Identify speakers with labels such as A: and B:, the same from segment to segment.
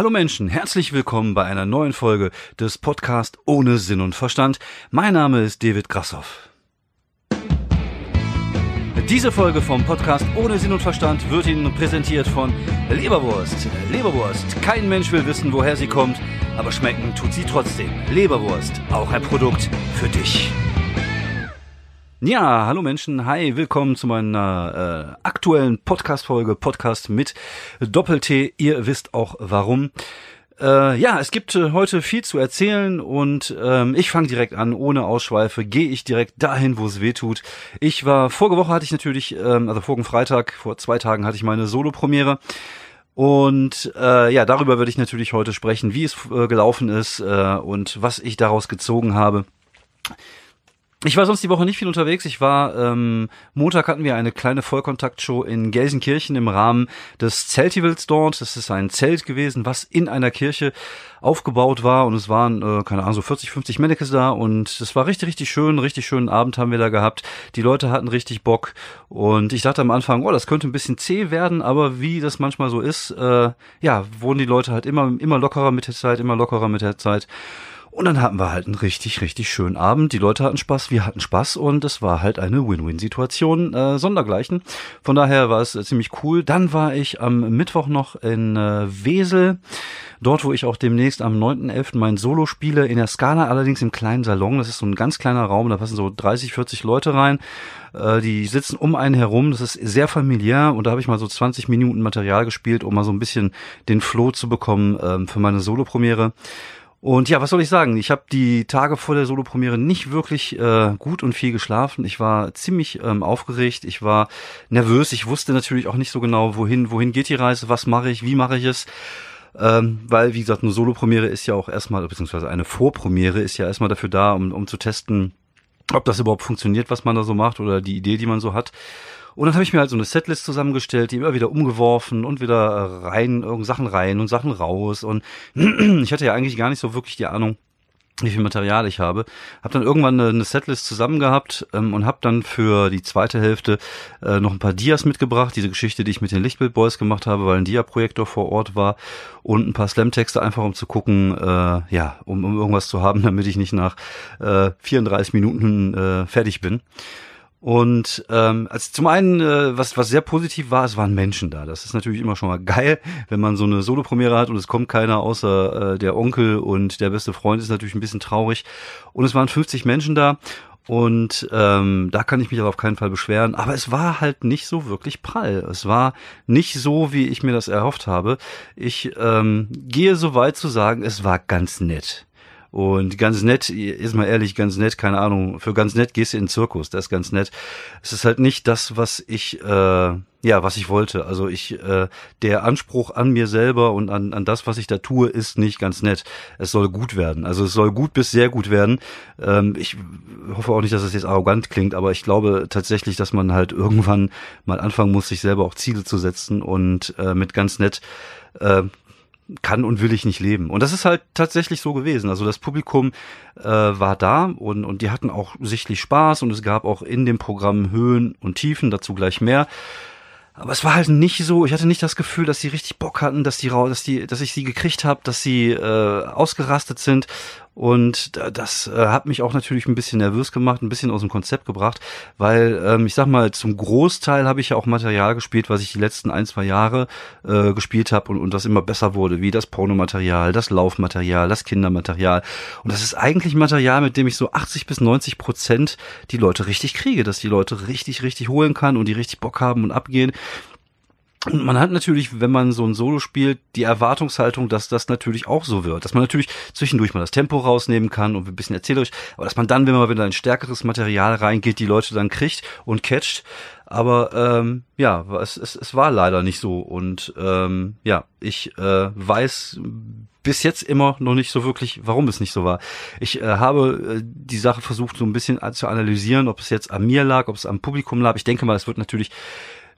A: Hallo Menschen, herzlich willkommen bei einer neuen Folge des Podcast ohne Sinn und Verstand. Mein Name ist David Grassoff. Diese Folge vom Podcast ohne Sinn und Verstand wird Ihnen präsentiert von Leberwurst. Leberwurst. Kein Mensch will wissen, woher sie kommt, aber schmecken tut sie trotzdem. Leberwurst. Auch ein Produkt für dich. Ja, hallo Menschen, hi, willkommen zu meiner äh, aktuellen Podcast-Folge, Podcast mit Doppel-T. Ihr wisst auch warum. Äh, ja, es gibt äh, heute viel zu erzählen und ähm, ich fange direkt an, ohne Ausschweife, gehe ich direkt dahin, wo es weh tut. Ich war, vorige Woche hatte ich natürlich, ähm, also vorigen Freitag, vor zwei Tagen hatte ich meine Solo-Premiere. Und äh, ja, darüber würde ich natürlich heute sprechen, wie es äh, gelaufen ist äh, und was ich daraus gezogen habe. Ich war sonst die Woche nicht viel unterwegs. Ich war, ähm, Montag hatten wir eine kleine Vollkontaktshow in Gelsenkirchen im Rahmen des Zeltivals dort. Das ist ein Zelt gewesen, was in einer Kirche aufgebaut war und es waren, äh, keine Ahnung, so 40, 50 Mannequins da und es war richtig, richtig schön, richtig schönen Abend haben wir da gehabt. Die Leute hatten richtig Bock und ich dachte am Anfang, oh, das könnte ein bisschen zäh werden, aber wie das manchmal so ist, äh, ja, wurden die Leute halt immer, immer lockerer mit der Zeit, immer lockerer mit der Zeit. Und dann hatten wir halt einen richtig, richtig schönen Abend. Die Leute hatten Spaß, wir hatten Spaß und es war halt eine Win-Win-Situation äh, sondergleichen. Von daher war es äh, ziemlich cool. Dann war ich am Mittwoch noch in äh, Wesel. Dort, wo ich auch demnächst am 9.11. mein Solo spiele, in der Skala allerdings im kleinen Salon. Das ist so ein ganz kleiner Raum, da passen so 30, 40 Leute rein. Äh, die sitzen um einen herum, das ist sehr familiär und da habe ich mal so 20 Minuten Material gespielt, um mal so ein bisschen den Flow zu bekommen ähm, für meine Solo-Premiere. Und ja, was soll ich sagen? Ich habe die Tage vor der Solopremiere nicht wirklich äh, gut und viel geschlafen. Ich war ziemlich ähm, aufgeregt, ich war nervös, ich wusste natürlich auch nicht so genau, wohin, wohin geht die Reise, was mache ich, wie mache ich es. Ähm, weil, wie gesagt, eine Solopremiere ist ja auch erstmal, beziehungsweise eine Vorpremiere ist ja erstmal dafür da, um, um zu testen, ob das überhaupt funktioniert, was man da so macht oder die Idee, die man so hat. Und dann habe ich mir halt so eine Setlist zusammengestellt, die immer wieder umgeworfen und wieder äh, rein, irgend Sachen rein und Sachen raus. Und ich hatte ja eigentlich gar nicht so wirklich die Ahnung, wie viel Material ich habe. Habe dann irgendwann eine, Setlist zusammen gehabt ähm, und habe dann für die zweite Hälfte äh, noch ein paar Dias mitgebracht. Diese Geschichte, die ich mit den Lichtbild Boys gemacht habe, weil ein Dia-Projektor vor Ort war und ein paar Slam-Texte einfach, um zu gucken, äh, ja, um, um irgendwas zu haben, damit ich nicht nach äh, 34 Minuten äh, fertig bin. Und ähm, also zum einen, äh, was, was sehr positiv war, es waren Menschen da. Das ist natürlich immer schon mal geil, wenn man so eine Solo-Premiere hat und es kommt keiner außer äh, der Onkel und der beste Freund, ist natürlich ein bisschen traurig. Und es waren 50 Menschen da und ähm, da kann ich mich aber auf keinen Fall beschweren. Aber es war halt nicht so wirklich prall. Es war nicht so, wie ich mir das erhofft habe. Ich ähm, gehe so weit zu sagen, es war ganz nett. Und ganz nett, ist mal ehrlich, ganz nett, keine Ahnung, für ganz nett gehst du in den Zirkus, das ist ganz nett. Es ist halt nicht das, was ich, äh, ja, was ich wollte. Also ich, äh, der Anspruch an mir selber und an, an das, was ich da tue, ist nicht ganz nett. Es soll gut werden. Also es soll gut bis sehr gut werden. Ähm, ich hoffe auch nicht, dass es jetzt arrogant klingt, aber ich glaube tatsächlich, dass man halt irgendwann mal anfangen muss, sich selber auch Ziele zu setzen und äh, mit ganz nett äh, kann und will ich nicht leben. Und das ist halt tatsächlich so gewesen. Also das Publikum äh, war da und, und die hatten auch sichtlich Spaß und es gab auch in dem Programm Höhen und Tiefen, dazu gleich mehr. Aber es war halt nicht so, ich hatte nicht das Gefühl, dass sie richtig Bock hatten, dass die dass die, dass ich sie gekriegt habe, dass sie äh, ausgerastet sind. Und das äh, hat mich auch natürlich ein bisschen nervös gemacht, ein bisschen aus dem Konzept gebracht, weil ähm, ich sag mal, zum Großteil habe ich ja auch Material gespielt, was ich die letzten ein, zwei Jahre äh, gespielt habe und, und das immer besser wurde, wie das Pornomaterial, das Laufmaterial, das Kindermaterial. Und das ist eigentlich Material, mit dem ich so 80 bis 90 Prozent die Leute richtig kriege, dass die Leute richtig, richtig holen kann und die richtig Bock haben und abgehen. Und man hat natürlich, wenn man so ein Solo spielt, die Erwartungshaltung, dass das natürlich auch so wird. Dass man natürlich zwischendurch mal das Tempo rausnehmen kann und ein bisschen erzählerisch, aber dass man dann, wenn man wieder ein stärkeres Material reingeht, die Leute dann kriegt und catcht. Aber ähm, ja, es, es, es war leider nicht so. Und ähm, ja, ich äh, weiß bis jetzt immer noch nicht so wirklich, warum es nicht so war. Ich äh, habe äh, die Sache versucht, so ein bisschen zu analysieren, ob es jetzt an mir lag, ob es am Publikum lag. Ich denke mal, es wird natürlich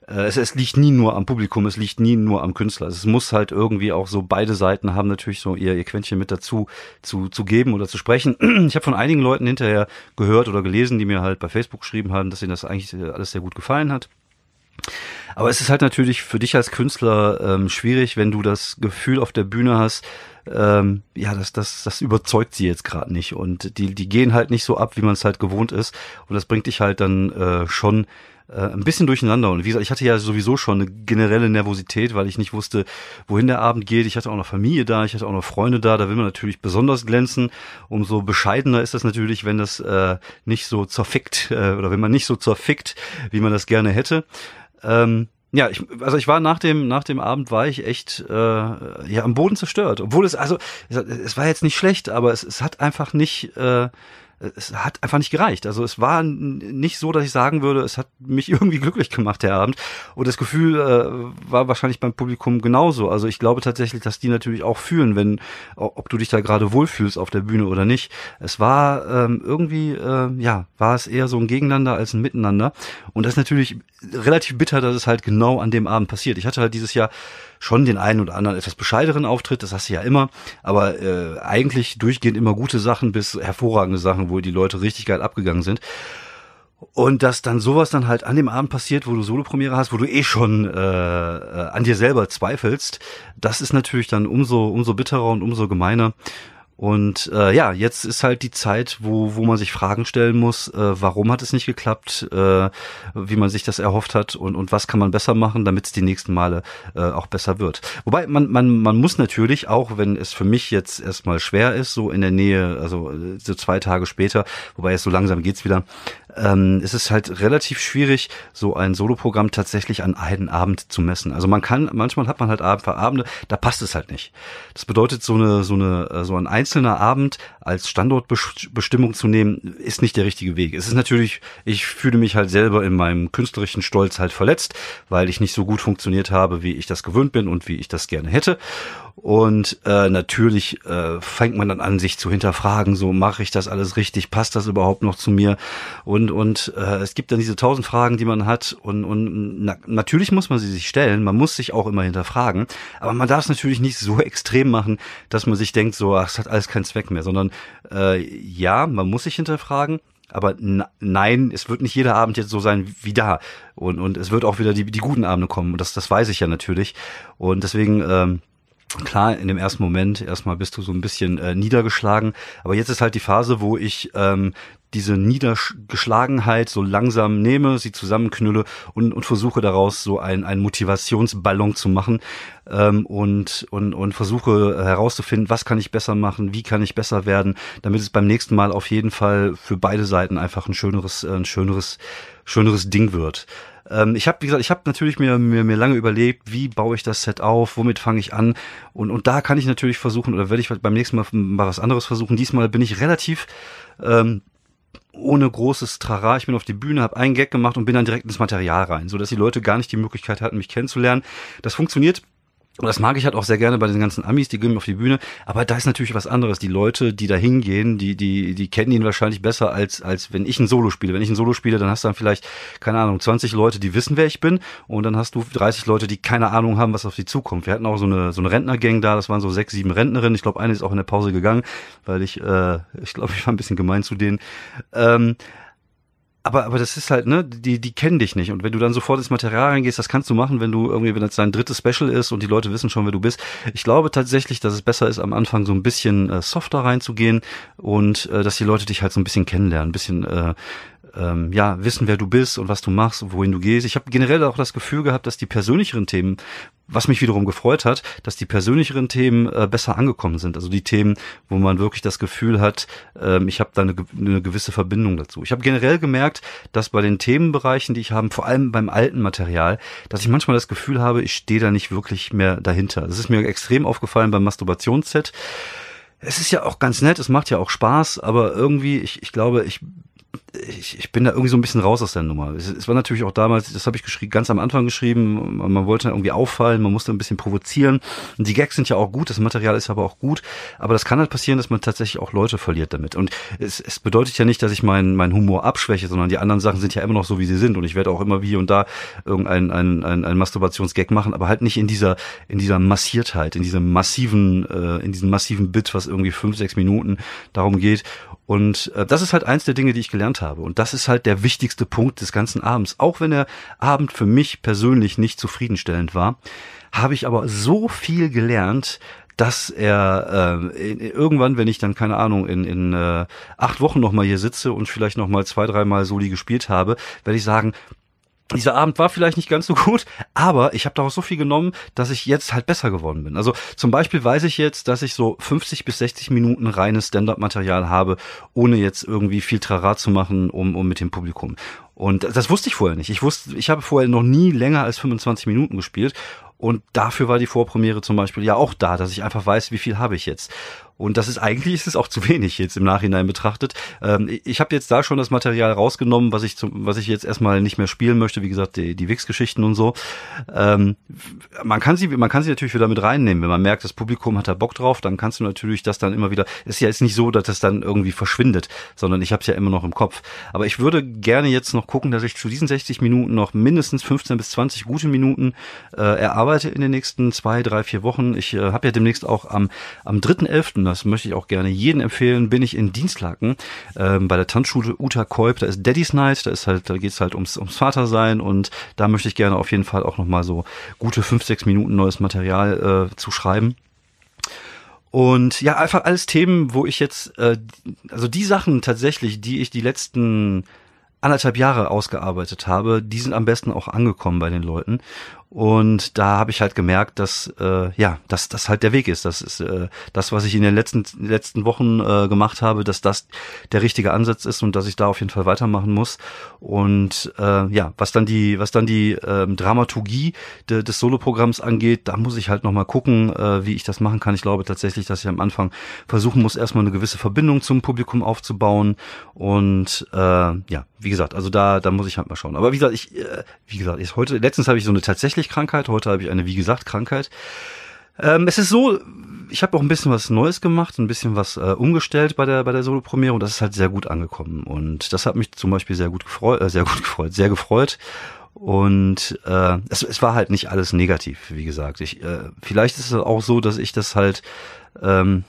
A: es, es liegt nie nur am Publikum, es liegt nie nur am Künstler. Es muss halt irgendwie auch so beide Seiten haben natürlich so ihr, ihr Quäntchen mit dazu zu, zu geben oder zu sprechen. Ich habe von einigen Leuten hinterher gehört oder gelesen, die mir halt bei Facebook geschrieben haben, dass ihnen das eigentlich alles sehr gut gefallen hat. Aber es ist halt natürlich für dich als Künstler ähm, schwierig, wenn du das Gefühl auf der Bühne hast, ähm, ja, das, das, das überzeugt sie jetzt gerade nicht. Und die, die gehen halt nicht so ab, wie man es halt gewohnt ist. Und das bringt dich halt dann äh, schon äh, ein bisschen durcheinander. Und wie gesagt, ich hatte ja sowieso schon eine generelle Nervosität, weil ich nicht wusste, wohin der Abend geht. Ich hatte auch noch Familie da, ich hatte auch noch Freunde da. Da will man natürlich besonders glänzen. Umso bescheidener ist das natürlich, wenn das äh, nicht so zerfickt äh, oder wenn man nicht so zerfickt, wie man das gerne hätte. Ähm, ja, ich, also ich war nach dem nach dem Abend war ich echt äh, ja am Boden zerstört, obwohl es also es war jetzt nicht schlecht, aber es, es hat einfach nicht äh, es hat einfach nicht gereicht. Also es war nicht so, dass ich sagen würde, es hat mich irgendwie glücklich gemacht, der Abend. Und das Gefühl äh, war wahrscheinlich beim Publikum genauso. Also ich glaube tatsächlich, dass die natürlich auch fühlen, wenn, ob du dich da gerade wohlfühlst auf der Bühne oder nicht. Es war ähm, irgendwie, äh, ja, war es eher so ein Gegeneinander als ein Miteinander. Und das ist natürlich relativ bitter, dass es halt genau an dem Abend passiert. Ich hatte halt dieses Jahr schon den einen oder anderen etwas bescheideren Auftritt, das hast du ja immer, aber äh, eigentlich durchgehend immer gute Sachen bis hervorragende Sachen, wo die Leute richtig geil abgegangen sind. Und dass dann sowas dann halt an dem Abend passiert, wo du Solopremiere hast, wo du eh schon äh, äh, an dir selber zweifelst, das ist natürlich dann umso umso bitterer und umso gemeiner. Und äh, ja, jetzt ist halt die Zeit, wo, wo man sich Fragen stellen muss, äh, warum hat es nicht geklappt, äh, wie man sich das erhofft hat und, und was kann man besser machen, damit es die nächsten Male äh, auch besser wird. Wobei man, man, man muss natürlich, auch wenn es für mich jetzt erstmal schwer ist, so in der Nähe, also äh, so zwei Tage später, wobei es so langsam geht's wieder, ähm, es ist halt relativ schwierig, so ein Soloprogramm tatsächlich an einen Abend zu messen. Also man kann, manchmal hat man halt Abende, da passt es halt nicht. Das bedeutet, so eine, so eine, äh, so ein einzelner Abend als Standortbestimmung zu nehmen, ist nicht der richtige Weg. Es ist natürlich, ich fühle mich halt selber in meinem künstlerischen Stolz halt verletzt, weil ich nicht so gut funktioniert habe, wie ich das gewöhnt bin und wie ich das gerne hätte. Und äh, natürlich äh, fängt man dann an, sich zu hinterfragen, so mache ich das alles richtig, passt das überhaupt noch zu mir? Und und äh, es gibt dann diese tausend Fragen, die man hat. Und, und na, natürlich muss man sie sich stellen, man muss sich auch immer hinterfragen, aber man darf es natürlich nicht so extrem machen, dass man sich denkt, so, ach, es hat alles keinen Zweck mehr, sondern äh, ja, man muss sich hinterfragen, aber nein, es wird nicht jeder Abend jetzt so sein wie da. Und, und es wird auch wieder die, die guten Abende kommen. Und das, das weiß ich ja natürlich. Und deswegen, ähm, Klar, in dem ersten Moment erstmal bist du so ein bisschen äh, niedergeschlagen, aber jetzt ist halt die Phase, wo ich ähm, diese Niedergeschlagenheit so langsam nehme, sie zusammenknülle und, und versuche daraus so ein, ein Motivationsballon zu machen ähm, und, und, und versuche herauszufinden, was kann ich besser machen, wie kann ich besser werden, damit es beim nächsten Mal auf jeden Fall für beide Seiten einfach ein schöneres, ein schöneres, schöneres Ding wird. Ähm, ich habe, wie gesagt, ich habe natürlich mir, mir, mir lange überlegt, wie baue ich das Set auf, womit fange ich an. Und, und da kann ich natürlich versuchen, oder werde ich beim nächsten Mal mal was anderes versuchen. Diesmal bin ich relativ ähm, ohne großes Trara. Ich bin auf die Bühne, habe einen Gag gemacht und bin dann direkt ins Material rein, so dass die Leute gar nicht die Möglichkeit hatten, mich kennenzulernen. Das funktioniert und das mag ich halt auch sehr gerne bei den ganzen Amis, die gehen auf die Bühne. Aber da ist natürlich was anderes. Die Leute, die da hingehen, die, die, die kennen ihn wahrscheinlich besser als, als wenn ich ein Solo spiele. Wenn ich ein Solo spiele, dann hast du dann vielleicht, keine Ahnung, 20 Leute, die wissen, wer ich bin. Und dann hast du 30 Leute, die keine Ahnung haben, was auf sie zukommt. Wir hatten auch so eine, so eine Rentnergang da. Das waren so sechs, sieben Rentnerinnen. Ich glaube, eine ist auch in der Pause gegangen, weil ich, äh, ich glaube, ich war ein bisschen gemein zu denen. Ähm, aber, aber das ist halt, ne, die, die kennen dich nicht. Und wenn du dann sofort ins Material reingehst, das kannst du machen, wenn du irgendwie, wenn das dein drittes Special ist und die Leute wissen schon, wer du bist. Ich glaube tatsächlich, dass es besser ist, am Anfang so ein bisschen äh, softer reinzugehen und äh, dass die Leute dich halt so ein bisschen kennenlernen, ein bisschen äh, ähm, ja, wissen, wer du bist und was du machst und wohin du gehst. Ich habe generell auch das Gefühl gehabt, dass die persönlicheren Themen, was mich wiederum gefreut hat, dass die persönlicheren Themen äh, besser angekommen sind. Also die Themen, wo man wirklich das Gefühl hat, ähm, ich habe da eine, eine gewisse Verbindung dazu. Ich habe generell gemerkt, dass bei den Themenbereichen, die ich habe, vor allem beim alten Material, dass ich manchmal das Gefühl habe, ich stehe da nicht wirklich mehr dahinter. Das ist mir extrem aufgefallen beim Masturbationsset. Es ist ja auch ganz nett, es macht ja auch Spaß, aber irgendwie, ich, ich glaube, ich ich, ich bin da irgendwie so ein bisschen raus aus der Nummer. Es, es war natürlich auch damals, das habe ich geschrieben, ganz am Anfang geschrieben, man, wollte irgendwie auffallen, man musste ein bisschen provozieren. Und die Gags sind ja auch gut, das Material ist aber auch gut. Aber das kann halt passieren, dass man tatsächlich auch Leute verliert damit. Und es, es bedeutet ja nicht, dass ich meinen mein Humor abschwäche, sondern die anderen Sachen sind ja immer noch so, wie sie sind. Und ich werde auch immer wie und da irgendein ein, ein, ein Masturbationsgag machen, aber halt nicht in dieser, in dieser Massiertheit, in diesem massiven, äh, in diesem massiven Bit, was irgendwie fünf, sechs Minuten darum geht. Und äh, das ist halt eins der Dinge, die ich gelernt habe. Und das ist halt der wichtigste Punkt des ganzen Abends. Auch wenn der Abend für mich persönlich nicht zufriedenstellend war, habe ich aber so viel gelernt, dass er äh, irgendwann, wenn ich dann keine Ahnung in, in äh, acht Wochen noch mal hier sitze und vielleicht noch mal zwei, dreimal Soli gespielt habe, werde ich sagen, dieser Abend war vielleicht nicht ganz so gut, aber ich habe daraus so viel genommen, dass ich jetzt halt besser geworden bin. Also zum Beispiel weiß ich jetzt, dass ich so 50 bis 60 Minuten reines Stand-up-Material habe, ohne jetzt irgendwie viel Trara zu machen, um, um mit dem Publikum. Und das wusste ich vorher nicht. Ich wusste, ich habe vorher noch nie länger als 25 Minuten gespielt und dafür war die Vorpremiere zum Beispiel ja auch da, dass ich einfach weiß, wie viel habe ich jetzt. Und das ist eigentlich ist es auch zu wenig jetzt im Nachhinein betrachtet. Ähm, ich habe jetzt da schon das Material rausgenommen, was ich zum, was ich jetzt erstmal nicht mehr spielen möchte. Wie gesagt, die, die Wix-Geschichten und so. Ähm, man kann sie, man kann sie natürlich wieder mit reinnehmen, wenn man merkt, das Publikum hat da Bock drauf, dann kannst du natürlich das dann immer wieder. Ist ja jetzt nicht so, dass das dann irgendwie verschwindet, sondern ich habe es ja immer noch im Kopf. Aber ich würde gerne jetzt noch gucken, dass ich zu diesen 60 Minuten noch mindestens 15 bis 20 gute Minuten äh, erarbeite in den nächsten zwei, drei, vier Wochen. Ich äh, habe ja demnächst auch am am 3.11 das möchte ich auch gerne jedem empfehlen, bin ich in Dienstlaken ähm, bei der Tanzschule Uta Kolb. Da ist Daddy's Night, da ist halt, da geht's halt ums, ums Vatersein und da möchte ich gerne auf jeden Fall auch nochmal so gute fünf, sechs Minuten neues Material äh, zu schreiben. Und ja, einfach alles Themen, wo ich jetzt, äh, also die Sachen tatsächlich, die ich die letzten anderthalb Jahre ausgearbeitet habe, die sind am besten auch angekommen bei den Leuten. Und da habe ich halt gemerkt, dass äh, ja, dass das halt der Weg ist. Das ist äh, das, was ich in den letzten letzten Wochen äh, gemacht habe, dass das der richtige Ansatz ist und dass ich da auf jeden Fall weitermachen muss. Und äh, ja, was dann die was dann die äh, Dramaturgie de, des Soloprogramms angeht, da muss ich halt noch mal gucken, äh, wie ich das machen kann. Ich glaube tatsächlich, dass ich am Anfang versuchen muss, erstmal eine gewisse Verbindung zum Publikum aufzubauen. Und äh, ja, wie gesagt, also da da muss ich halt mal schauen. Aber wie gesagt, ich äh, wie gesagt, ich, heute letztens habe ich so eine tatsächlich Krankheit. Heute habe ich eine, wie gesagt, Krankheit. Ähm, es ist so, ich habe auch ein bisschen was Neues gemacht, ein bisschen was äh, umgestellt bei der bei der Solo-Premiere und das ist halt sehr gut angekommen. Und das hat mich zum Beispiel sehr gut gefreut, äh, sehr gut gefreut, sehr gefreut. Und äh, es, es war halt nicht alles negativ, wie gesagt. Ich, äh, vielleicht ist es auch so, dass ich das halt ähm,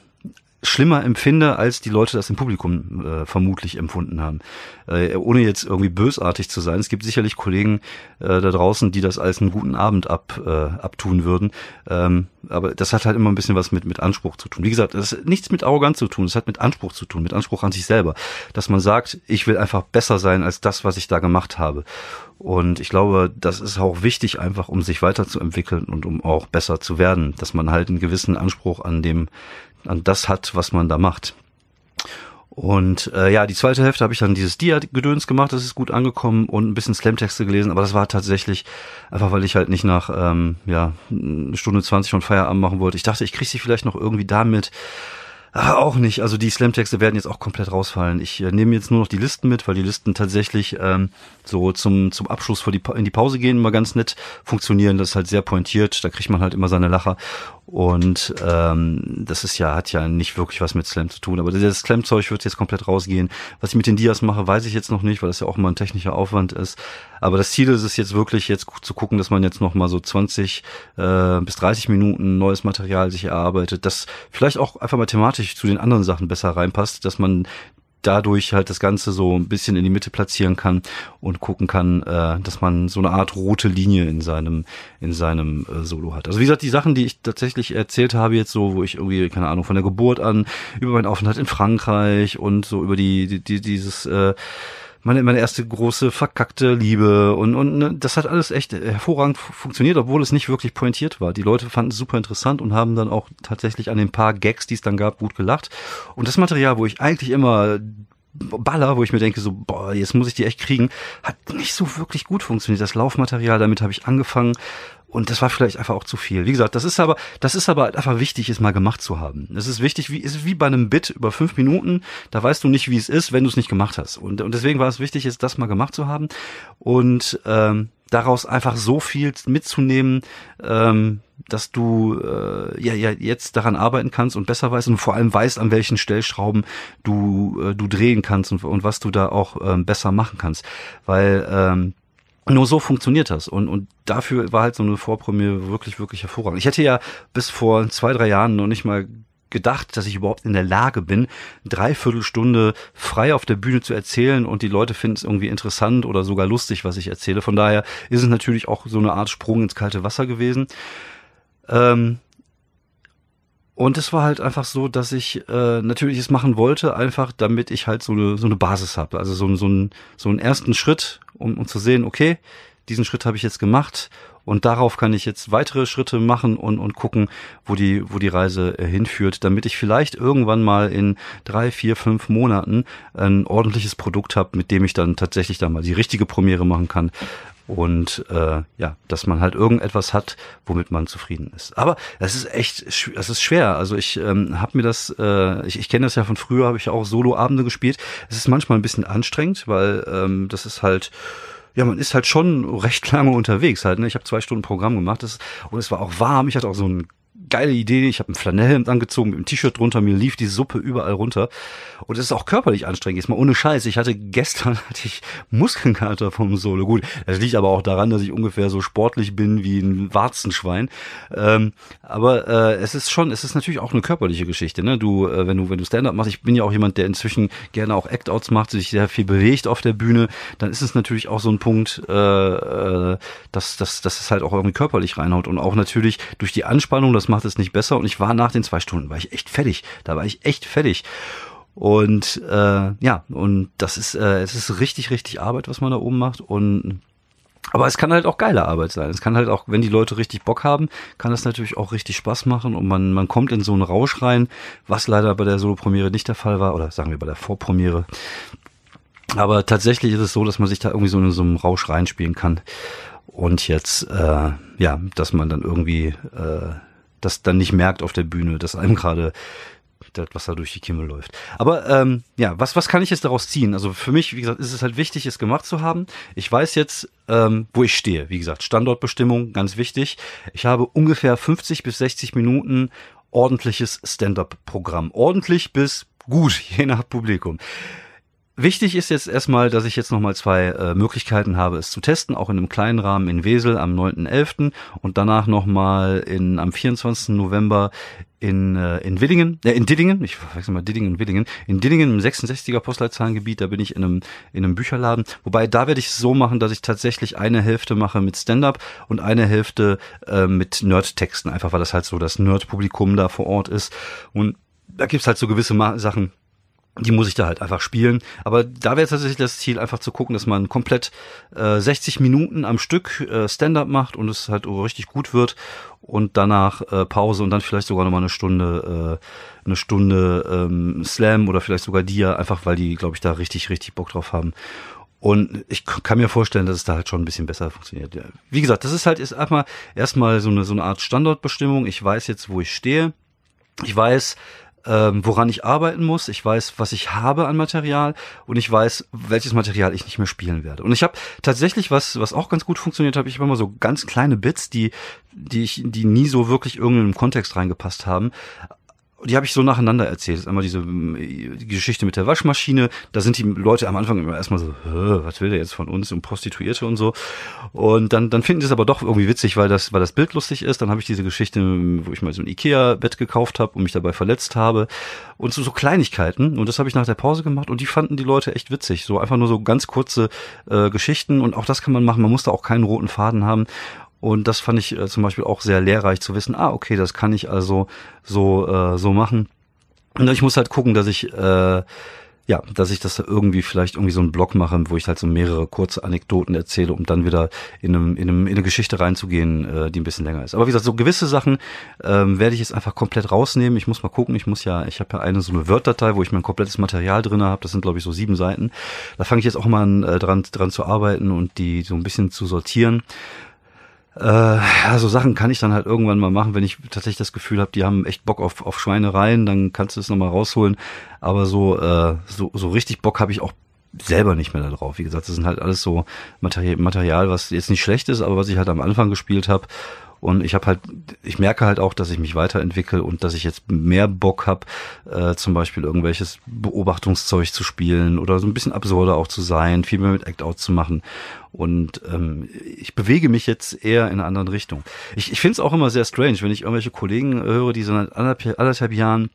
A: schlimmer empfinde, als die Leute das im Publikum äh, vermutlich empfunden haben. Äh, ohne jetzt irgendwie bösartig zu sein. Es gibt sicherlich Kollegen äh, da draußen, die das als einen guten Abend ab, äh, abtun würden. Ähm, aber das hat halt immer ein bisschen was mit, mit Anspruch zu tun. Wie gesagt, das hat nichts mit Arroganz zu tun, es hat mit Anspruch zu tun, mit Anspruch an sich selber. Dass man sagt, ich will einfach besser sein als das, was ich da gemacht habe. Und ich glaube, das ist auch wichtig, einfach um sich weiterzuentwickeln und um auch besser zu werden, dass man halt einen gewissen Anspruch an dem, an das hat, was man da macht. Und äh, ja, die zweite Hälfte habe ich dann dieses Dia-Gedöns gemacht, das ist gut angekommen und ein bisschen Slam-Texte gelesen, aber das war tatsächlich einfach, weil ich halt nicht nach ähm, ja, Stunde 20 von Feierabend machen wollte. Ich dachte, ich kriege sie vielleicht noch irgendwie damit Ah, auch nicht. Also die Slam-Texte werden jetzt auch komplett rausfallen. Ich äh, nehme jetzt nur noch die Listen mit, weil die Listen tatsächlich ähm, so zum, zum Abschluss vor die, in die Pause gehen immer ganz nett funktionieren. Das ist halt sehr pointiert. Da kriegt man halt immer seine Lacher. Und ähm, das ist ja, hat ja nicht wirklich was mit Slam zu tun. Aber das Slam-Zeug wird jetzt komplett rausgehen. Was ich mit den Dias mache, weiß ich jetzt noch nicht, weil das ja auch immer ein technischer Aufwand ist. Aber das Ziel ist es jetzt wirklich, jetzt zu gucken, dass man jetzt noch mal so 20 äh, bis 30 Minuten neues Material sich erarbeitet, das vielleicht auch einfach mathematisch zu den anderen Sachen besser reinpasst, dass man dadurch halt das Ganze so ein bisschen in die Mitte platzieren kann und gucken kann, äh, dass man so eine Art rote Linie in seinem in seinem äh, Solo hat. Also wie gesagt, die Sachen, die ich tatsächlich erzählt habe jetzt so, wo ich irgendwie keine Ahnung von der Geburt an über meinen Aufenthalt in Frankreich und so über die, die, die dieses äh, meine, meine erste große verkackte Liebe und, und ne, das hat alles echt hervorragend funktioniert, obwohl es nicht wirklich pointiert war. Die Leute fanden es super interessant und haben dann auch tatsächlich an den paar Gags, die es dann gab, gut gelacht. Und das Material, wo ich eigentlich immer Baller, wo ich mir denke, so, boah, jetzt muss ich die echt kriegen, hat nicht so wirklich gut funktioniert. Das Laufmaterial, damit habe ich angefangen und das war vielleicht einfach auch zu viel. Wie gesagt, das ist aber, das ist aber einfach wichtig, es mal gemacht zu haben. Es ist wichtig, wie, ist wie bei einem Bit über fünf Minuten. Da weißt du nicht, wie es ist, wenn du es nicht gemacht hast. Und, und deswegen war es wichtig, jetzt das mal gemacht zu haben und ähm, daraus einfach so viel mitzunehmen, ähm, dass du äh, ja, ja jetzt daran arbeiten kannst und besser weißt und vor allem weißt, an welchen Stellschrauben du äh, du drehen kannst und, und was du da auch ähm, besser machen kannst, weil ähm, nur so funktioniert das. Und, und dafür war halt so eine Vorpremiere wirklich, wirklich hervorragend. Ich hätte ja bis vor zwei, drei Jahren noch nicht mal gedacht, dass ich überhaupt in der Lage bin, dreiviertel Stunde frei auf der Bühne zu erzählen und die Leute finden es irgendwie interessant oder sogar lustig, was ich erzähle. Von daher ist es natürlich auch so eine Art Sprung ins kalte Wasser gewesen. Ähm, und es war halt einfach so, dass ich äh, natürlich es machen wollte, einfach damit ich halt so eine, so eine Basis habe. Also so, so, ein, so einen ersten Schritt, um, um zu sehen, okay, diesen Schritt habe ich jetzt gemacht und darauf kann ich jetzt weitere Schritte machen und, und gucken, wo die, wo die Reise äh, hinführt, damit ich vielleicht irgendwann mal in drei, vier, fünf Monaten ein ordentliches Produkt habe, mit dem ich dann tatsächlich dann mal die richtige Premiere machen kann und äh, ja, dass man halt irgendetwas hat, womit man zufrieden ist. Aber es ist echt, es ist schwer. Also ich ähm, habe mir das, äh, ich, ich kenne das ja von früher, habe ich auch Soloabende gespielt. Es ist manchmal ein bisschen anstrengend, weil ähm, das ist halt ja, man ist halt schon recht lange unterwegs halt. Ne? Ich habe zwei Stunden Programm gemacht das, und es war auch warm. Ich hatte auch so ein geile Idee. Ich habe ein Flanellhemd angezogen mit einem T-Shirt drunter, mir lief die Suppe überall runter. Und es ist auch körperlich anstrengend. Jetzt mal ohne Scheiß. Ich hatte gestern hatte ich Muskelkater vom Solo. Gut, das liegt aber auch daran, dass ich ungefähr so sportlich bin wie ein Warzenschwein. Ähm, aber äh, es ist schon, es ist natürlich auch eine körperliche Geschichte. Ne? Du, äh, wenn du, wenn du Stand-up machst, ich bin ja auch jemand, der inzwischen gerne auch Act-Outs macht, sich sehr viel bewegt auf der Bühne, dann ist es natürlich auch so ein Punkt, äh, äh, dass, dass, dass es halt auch irgendwie körperlich reinhaut. Und auch natürlich durch die Anspannung, das macht es nicht besser. Und ich war nach den zwei Stunden, war ich echt fertig. Da war ich echt fertig. Und äh, ja, und das ist, äh, es ist richtig, richtig Arbeit, was man da oben macht. Und aber es kann halt auch geile Arbeit sein. Es kann halt auch, wenn die Leute richtig Bock haben, kann das natürlich auch richtig Spaß machen und man, man kommt in so einen Rausch rein, was leider bei der Solo-Premiere nicht der Fall war, oder sagen wir bei der Vorpremiere. Aber tatsächlich ist es so, dass man sich da irgendwie so in so einem Rausch reinspielen kann. Und jetzt, äh, ja, dass man dann irgendwie äh, das dann nicht merkt auf der Bühne, dass einem gerade das, was da durch die Kimmel läuft. Aber ähm, ja, was, was kann ich jetzt daraus ziehen? Also für mich, wie gesagt, ist es halt wichtig, es gemacht zu haben. Ich weiß jetzt, ähm, wo ich stehe. Wie gesagt, Standortbestimmung, ganz wichtig. Ich habe ungefähr 50 bis 60 Minuten ordentliches Stand-up-Programm. Ordentlich bis gut, je nach Publikum. Wichtig ist jetzt erstmal, dass ich jetzt nochmal zwei äh, Möglichkeiten habe, es zu testen, auch in einem kleinen Rahmen in Wesel am 9.11. und danach nochmal in, am 24. November in, äh, in Willingen, äh, in Diddingen, ich verwechsel mal Diddingen und Willingen, in Diddingen im 66er Postleitzahlengebiet, da bin ich in einem, in einem Bücherladen. Wobei, da werde ich es so machen, dass ich tatsächlich eine Hälfte mache mit Stand-Up und eine Hälfte äh, mit Nerd-Texten, einfach weil das halt so das Nerd-Publikum da vor Ort ist. Und da gibt's halt so gewisse Ma Sachen, die muss ich da halt einfach spielen. Aber da wäre tatsächlich das Ziel, einfach zu gucken, dass man komplett äh, 60 Minuten am Stück äh, Stand-up macht und es halt richtig gut wird und danach äh, Pause und dann vielleicht sogar nochmal eine Stunde, äh, eine Stunde ähm, Slam oder vielleicht sogar Dia, einfach weil die, glaube ich, da richtig, richtig Bock drauf haben. Und ich kann mir vorstellen, dass es da halt schon ein bisschen besser funktioniert. Wie gesagt, das ist halt erstmal erstmal so eine so eine Art Standortbestimmung. Ich weiß jetzt, wo ich stehe. Ich weiß, ähm, woran ich arbeiten muss. Ich weiß, was ich habe an Material und ich weiß, welches Material ich nicht mehr spielen werde. Und ich habe tatsächlich was, was auch ganz gut funktioniert hat. Ich habe immer so ganz kleine Bits, die, die ich, die nie so wirklich irgendeinem Kontext reingepasst haben die habe ich so nacheinander erzählt. Das ist einmal diese die Geschichte mit der Waschmaschine. Da sind die Leute am Anfang immer erstmal so, was will der jetzt von uns und Prostituierte und so. Und dann, dann finden die es aber doch irgendwie witzig, weil das, weil das Bild lustig ist. Dann habe ich diese Geschichte, wo ich mal so ein Ikea-Bett gekauft habe und mich dabei verletzt habe. Und so, so Kleinigkeiten. Und das habe ich nach der Pause gemacht und die fanden die Leute echt witzig. So einfach nur so ganz kurze äh, Geschichten. Und auch das kann man machen. Man muss da auch keinen roten Faden haben. Und das fand ich äh, zum Beispiel auch sehr lehrreich zu wissen, ah, okay, das kann ich also so, äh, so machen. Und ich muss halt gucken, dass ich, äh, ja, dass ich das irgendwie vielleicht irgendwie so einen Blog mache, wo ich halt so mehrere kurze Anekdoten erzähle, um dann wieder in, einem, in, einem, in eine Geschichte reinzugehen, äh, die ein bisschen länger ist. Aber wie gesagt, so gewisse Sachen ähm, werde ich jetzt einfach komplett rausnehmen. Ich muss mal gucken, ich muss ja, ich habe ja eine so eine Word-Datei, wo ich mein komplettes Material drin habe. Das sind, glaube ich, so sieben Seiten. Da fange ich jetzt auch mal an, äh, dran, dran zu arbeiten und die so ein bisschen zu sortieren äh, ja, so Sachen kann ich dann halt irgendwann mal machen, wenn ich tatsächlich das Gefühl habe, die haben echt Bock auf, auf Schweinereien, dann kannst du es nochmal rausholen. Aber so, äh, so, so richtig Bock habe ich auch selber nicht mehr da drauf. Wie gesagt, das sind halt alles so Material, Material, was jetzt nicht schlecht ist, aber was ich halt am Anfang gespielt habe. Und ich habe halt, ich merke halt auch, dass ich mich weiterentwickle und dass ich jetzt mehr Bock habe, äh, zum Beispiel irgendwelches Beobachtungszeug zu spielen oder so ein bisschen absurder auch zu sein, viel mehr mit Act-Out zu machen. Und ähm, ich bewege mich jetzt eher in einer anderen Richtung. Ich, ich finde es auch immer sehr strange, wenn ich irgendwelche Kollegen höre, die so seit anderthalb, anderthalb Jahren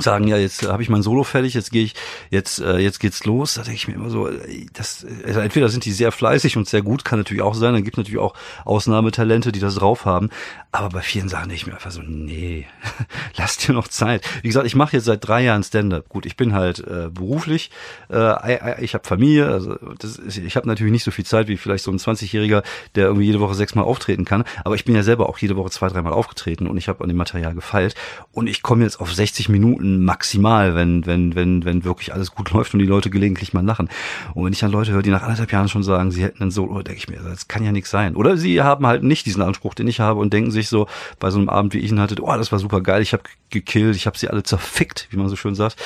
A: sagen, ja, jetzt habe ich mein Solo fertig, jetzt gehe ich, jetzt, äh, jetzt geht's los. Da denke ich mir immer so, das, also entweder sind die sehr fleißig und sehr gut, kann natürlich auch sein, dann gibt natürlich auch Ausnahmetalente, die das drauf haben. Aber bei vielen Sachen denke ich mir einfach so, nee, lass dir noch Zeit. Wie gesagt, ich mache jetzt seit drei Jahren Stand-up. Gut, ich bin halt äh, beruflich, äh, ich habe Familie, also das ist, ich habe natürlich nicht so viel Zeit wie vielleicht so ein 20-Jähriger, der irgendwie jede Woche sechsmal auftreten kann. Aber ich bin ja selber auch jede Woche zwei, dreimal aufgetreten und ich habe an dem Material gefeilt. Und ich komme jetzt auf 60 Minuten maximal, wenn, wenn, wenn, wenn wirklich alles gut läuft und die Leute gelegentlich mal lachen. Und wenn ich dann Leute höre, die nach anderthalb Jahren schon sagen, sie hätten ein Solo, denke ich mir, das kann ja nichts sein. Oder sie haben halt nicht diesen Anspruch, den ich habe und denken sich, so bei so einem Abend, wie ich ihn hatte, oh, das war super geil, ich habe gekillt, ich habe sie alle zerfickt, wie man so schön sagt.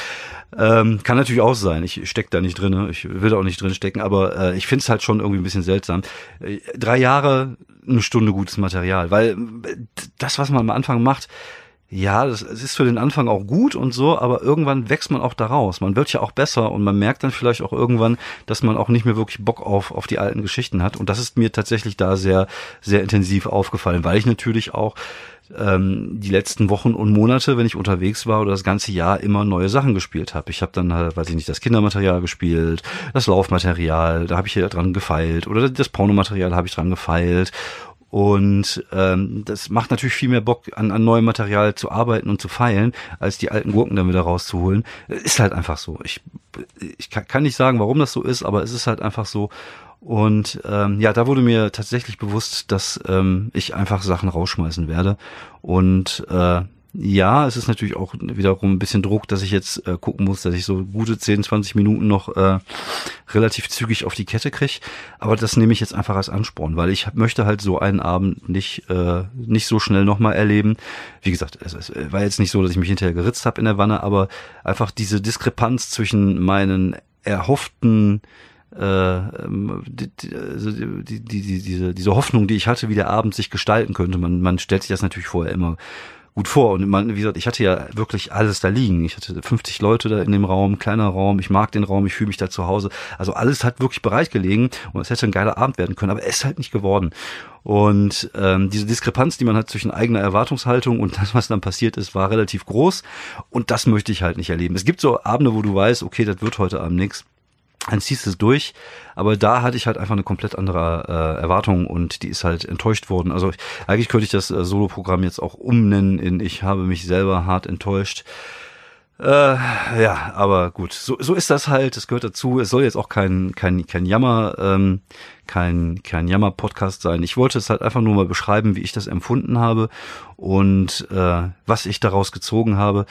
A: Ähm, kann natürlich auch sein. Ich steck da nicht drin, ich will da auch nicht drin stecken, aber äh, ich finde es halt schon irgendwie ein bisschen seltsam. Äh, drei Jahre, eine Stunde gutes Material, weil äh, das, was man am Anfang macht, ja, das ist für den Anfang auch gut und so, aber irgendwann wächst man auch daraus. Man wird ja auch besser und man merkt dann vielleicht auch irgendwann, dass man auch nicht mehr wirklich Bock auf, auf die alten Geschichten hat. Und das ist mir tatsächlich da sehr, sehr intensiv aufgefallen, weil ich natürlich auch ähm, die letzten Wochen und Monate, wenn ich unterwegs war oder das ganze Jahr immer neue Sachen gespielt habe. Ich habe dann halt, weiß ich nicht, das Kindermaterial gespielt, das Laufmaterial, da habe ich hier dran gefeilt oder das Pornomaterial habe ich dran gefeilt und ähm, das macht natürlich viel mehr Bock, an, an neuem Material zu arbeiten und zu feilen, als die alten Gurken dann wieder rauszuholen. Ist halt einfach so. Ich, ich kann nicht sagen, warum das so ist, aber es ist halt einfach so. Und ähm, ja, da wurde mir tatsächlich bewusst, dass ähm, ich einfach Sachen rausschmeißen werde. Und äh, ja, es ist natürlich auch wiederum ein bisschen Druck, dass ich jetzt äh, gucken muss, dass ich so gute 10, 20 Minuten noch äh, relativ zügig auf die Kette kriege. Aber das nehme ich jetzt einfach als Ansporn, weil ich möchte halt so einen Abend nicht, äh, nicht so schnell nochmal erleben. Wie gesagt, es, es war jetzt nicht so, dass ich mich hinterher geritzt habe in der Wanne, aber einfach diese Diskrepanz zwischen meinen erhofften äh, ähm, also die, die, die, diese, diese Hoffnung, die ich hatte, wie der Abend sich gestalten könnte. Man, man stellt sich das natürlich vorher immer gut vor. Und man, wie gesagt, ich hatte ja wirklich alles da liegen. Ich hatte 50 Leute da in dem Raum, kleiner Raum, ich mag den Raum, ich fühle mich da zu Hause. Also alles hat wirklich bereit gelegen und es hätte ein geiler Abend werden können, aber es ist halt nicht geworden. Und ähm, diese Diskrepanz, die man hat zwischen eigener Erwartungshaltung und das, was dann passiert ist, war relativ groß. Und das möchte ich halt nicht erleben. Es gibt so Abende, wo du weißt, okay, das wird heute Abend nichts dann ziehst du es durch. Aber da hatte ich halt einfach eine komplett andere äh, Erwartung und die ist halt enttäuscht worden. Also eigentlich könnte ich das äh, Solo-Programm jetzt auch umnennen in Ich habe mich selber hart enttäuscht. Äh, ja, aber gut, so, so ist das halt, es gehört dazu. Es soll jetzt auch kein, kein, kein Jammer, ähm, kein, kein Jammer-Podcast sein. Ich wollte es halt einfach nur mal beschreiben, wie ich das empfunden habe und äh, was ich daraus gezogen habe.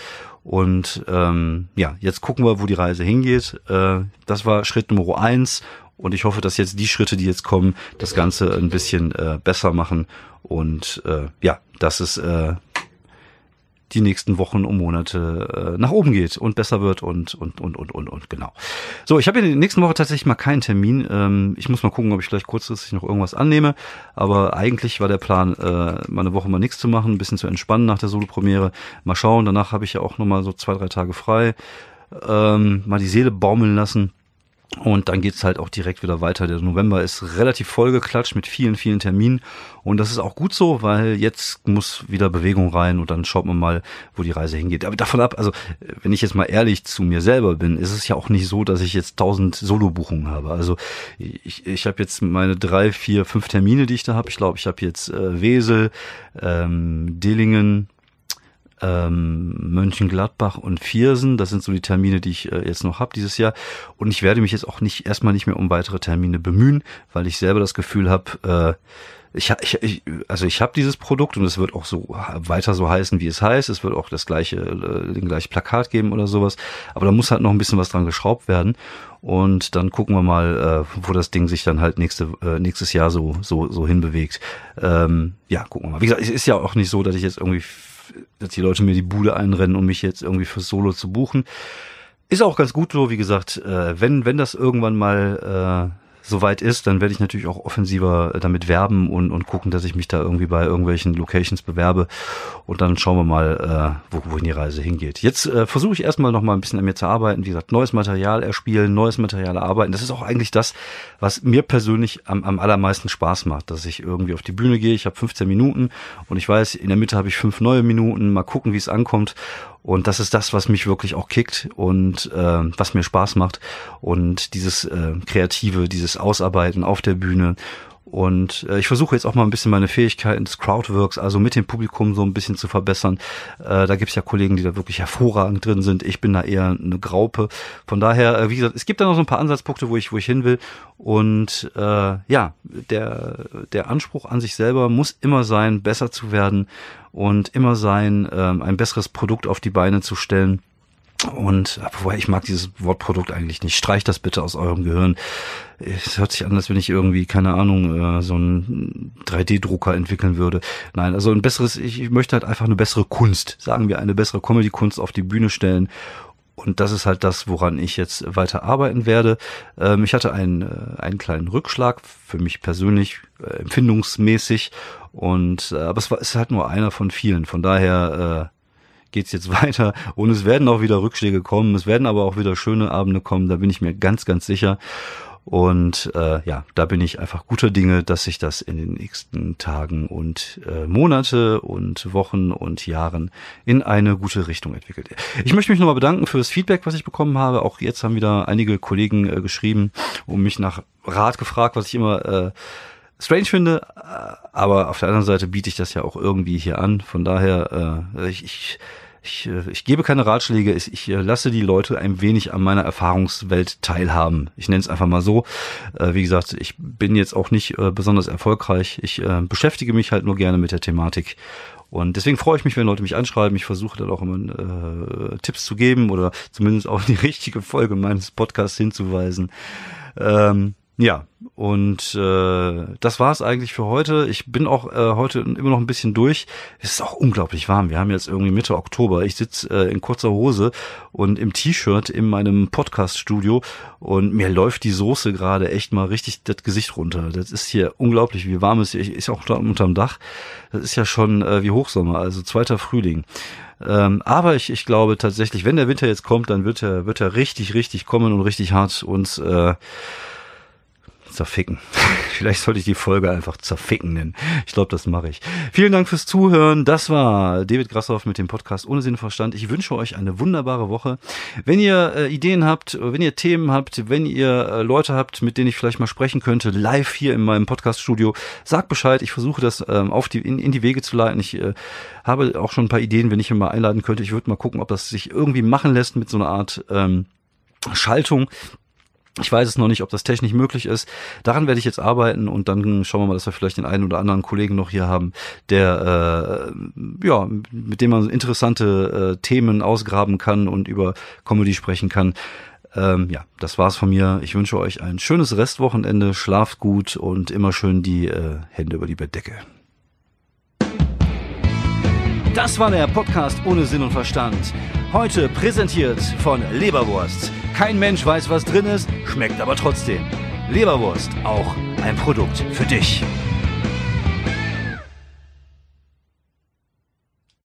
A: Und ähm, ja, jetzt gucken wir, wo die Reise hingeht. Äh, das war Schritt Nummer eins. Und ich hoffe, dass jetzt die Schritte, die jetzt kommen, das Ganze ein bisschen äh, besser machen. Und äh, ja, dass es äh, die nächsten Wochen und Monate äh, nach oben geht und besser wird und und und und und und genau. So, ich habe in der nächsten Woche tatsächlich mal keinen Termin. Ähm, ich muss mal gucken, ob ich vielleicht kurzfristig noch irgendwas annehme. Aber eigentlich war der Plan, äh, mal eine Woche mal nichts zu machen, ein bisschen zu entspannen nach der Solo-Premiere. Mal schauen. Danach habe ich ja auch noch mal so zwei drei Tage frei. Ähm, mal die Seele baumeln lassen. Und dann geht's halt auch direkt wieder weiter. Der November ist relativ vollgeklatscht mit vielen, vielen Terminen. Und das ist auch gut so, weil jetzt muss wieder Bewegung rein und dann schaut man mal, wo die Reise hingeht. Aber davon ab, also wenn ich jetzt mal ehrlich zu mir selber bin, ist es ja auch nicht so, dass ich jetzt tausend Solo-Buchungen habe. Also ich, ich habe jetzt meine drei, vier, fünf Termine, die ich da habe. Ich glaube, ich habe jetzt äh, Wesel, ähm, Dillingen, ähm, Mönchengladbach und Viersen. Das sind so die Termine, die ich äh, jetzt noch habe dieses Jahr. Und ich werde mich jetzt auch nicht erstmal nicht mehr um weitere Termine bemühen, weil ich selber das Gefühl habe, äh, ich, ich, ich, also ich habe dieses Produkt und es wird auch so weiter so heißen, wie es heißt. Es wird auch das gleiche, äh, den gleichen Plakat geben oder sowas. Aber da muss halt noch ein bisschen was dran geschraubt werden. Und dann gucken wir mal, äh, wo das Ding sich dann halt nächste, äh, nächstes Jahr so, so, so hinbewegt. Ähm, ja, gucken wir mal. Wie gesagt, es ist ja auch nicht so, dass ich jetzt irgendwie dass die Leute mir die Bude einrennen, um mich jetzt irgendwie fürs Solo zu buchen. Ist auch ganz gut so, wie gesagt, äh, wenn, wenn das irgendwann mal äh, soweit ist, dann werde ich natürlich auch offensiver äh, damit werben und, und gucken, dass ich mich da irgendwie bei irgendwelchen Locations bewerbe. Und dann schauen wir mal, äh, wo, wohin die Reise hingeht. Jetzt äh, versuche ich erstmal noch mal ein bisschen an mir zu arbeiten. Wie gesagt, neues Material erspielen, neues Material erarbeiten. Das ist auch eigentlich das, was mir persönlich am, am allermeisten Spaß macht, dass ich irgendwie auf die Bühne gehe. Ich habe 15 Minuten und ich weiß, in der Mitte habe ich fünf neue Minuten. Mal gucken, wie es ankommt. Und das ist das, was mich wirklich auch kickt und äh, was mir Spaß macht. Und dieses äh, Kreative, dieses Ausarbeiten auf der Bühne und äh, ich versuche jetzt auch mal ein bisschen meine Fähigkeiten des Crowdworks, also mit dem Publikum so ein bisschen zu verbessern. Äh, da gibt's ja Kollegen, die da wirklich hervorragend drin sind. Ich bin da eher eine Graupe. Von daher, äh, wie gesagt, es gibt da noch so ein paar Ansatzpunkte, wo ich, wo ich hin will. Und äh, ja, der, der Anspruch an sich selber muss immer sein, besser zu werden und immer sein, äh, ein besseres Produkt auf die Beine zu stellen. Und woher ich mag dieses Wortprodukt eigentlich nicht. Streich das bitte aus eurem Gehirn. Es hört sich an, als wenn ich irgendwie, keine Ahnung, äh, so einen 3D-Drucker entwickeln würde. Nein, also ein besseres, ich möchte halt einfach eine bessere Kunst, sagen wir, eine bessere Comedy-Kunst auf die Bühne stellen. Und das ist halt das, woran ich jetzt weiter arbeiten werde. Ähm, ich hatte einen, äh, einen kleinen Rückschlag für mich persönlich, äh, empfindungsmäßig. Und aber es war ist halt nur einer von vielen. Von daher geht's jetzt weiter und es werden auch wieder Rückschläge kommen, es werden aber auch wieder schöne Abende kommen, da bin ich mir ganz, ganz sicher. Und äh, ja, da bin ich einfach guter Dinge, dass sich das in den nächsten Tagen und äh, Monate und Wochen und Jahren in eine gute Richtung entwickelt. Ich möchte mich nochmal bedanken für das Feedback, was ich bekommen habe. Auch jetzt haben wieder einige Kollegen äh, geschrieben und mich nach Rat gefragt, was ich immer äh, strange finde, aber auf der anderen Seite biete ich das ja auch irgendwie hier an. Von daher, äh, ich, ich, ich, äh, ich gebe keine Ratschläge, ich, ich äh, lasse die Leute ein wenig an meiner Erfahrungswelt teilhaben. Ich nenne es einfach mal so. Äh, wie gesagt, ich bin jetzt auch nicht äh, besonders erfolgreich. Ich äh, beschäftige mich halt nur gerne mit der Thematik. Und deswegen freue ich mich, wenn Leute mich anschreiben. Ich versuche dann auch immer äh, Tipps zu geben oder zumindest auch die richtige Folge meines Podcasts hinzuweisen. Ähm, ja, und äh, das war es eigentlich für heute. Ich bin auch äh, heute immer noch ein bisschen durch. Es ist auch unglaublich warm. Wir haben jetzt irgendwie Mitte Oktober. Ich sitze äh, in kurzer Hose und im T-Shirt in meinem Podcast-Studio und mir läuft die Soße gerade echt mal richtig das Gesicht runter. Das ist hier unglaublich, wie warm es ist. Ist auch da unterm Dach. Das ist ja schon äh, wie Hochsommer, also zweiter Frühling. Ähm, aber ich, ich glaube tatsächlich, wenn der Winter jetzt kommt, dann wird er, wird er richtig, richtig kommen und richtig hart uns äh, zerficken. Vielleicht sollte ich die Folge einfach zerficken nennen. Ich glaube, das mache ich. Vielen Dank fürs Zuhören. Das war David Grassoff mit dem Podcast Ohne Sinn und Verstand. Ich wünsche euch eine wunderbare Woche. Wenn ihr äh, Ideen habt, wenn ihr Themen habt, wenn ihr äh, Leute habt, mit denen ich vielleicht mal sprechen könnte, live hier in meinem Podcast-Studio, sagt Bescheid. Ich versuche das ähm, auf die, in, in die Wege zu leiten. Ich äh, habe auch schon ein paar Ideen, wenn ich ihn mal einladen könnte. Ich würde mal gucken, ob das sich irgendwie machen lässt mit so einer Art ähm, Schaltung ich weiß es noch nicht, ob das technisch möglich ist. Daran werde ich jetzt arbeiten und dann schauen wir mal, dass wir vielleicht den einen oder anderen Kollegen noch hier haben, der äh, ja mit dem man interessante äh, Themen ausgraben kann und über Comedy sprechen kann. Ähm, ja, das war's von mir. Ich wünsche euch ein schönes Restwochenende, schlaft gut und immer schön die äh, Hände über die Bettdecke. Das war der Podcast ohne Sinn und Verstand. Heute präsentiert von Leberwurst. Kein Mensch weiß, was drin ist, schmeckt aber trotzdem. Leberwurst, auch ein Produkt für dich.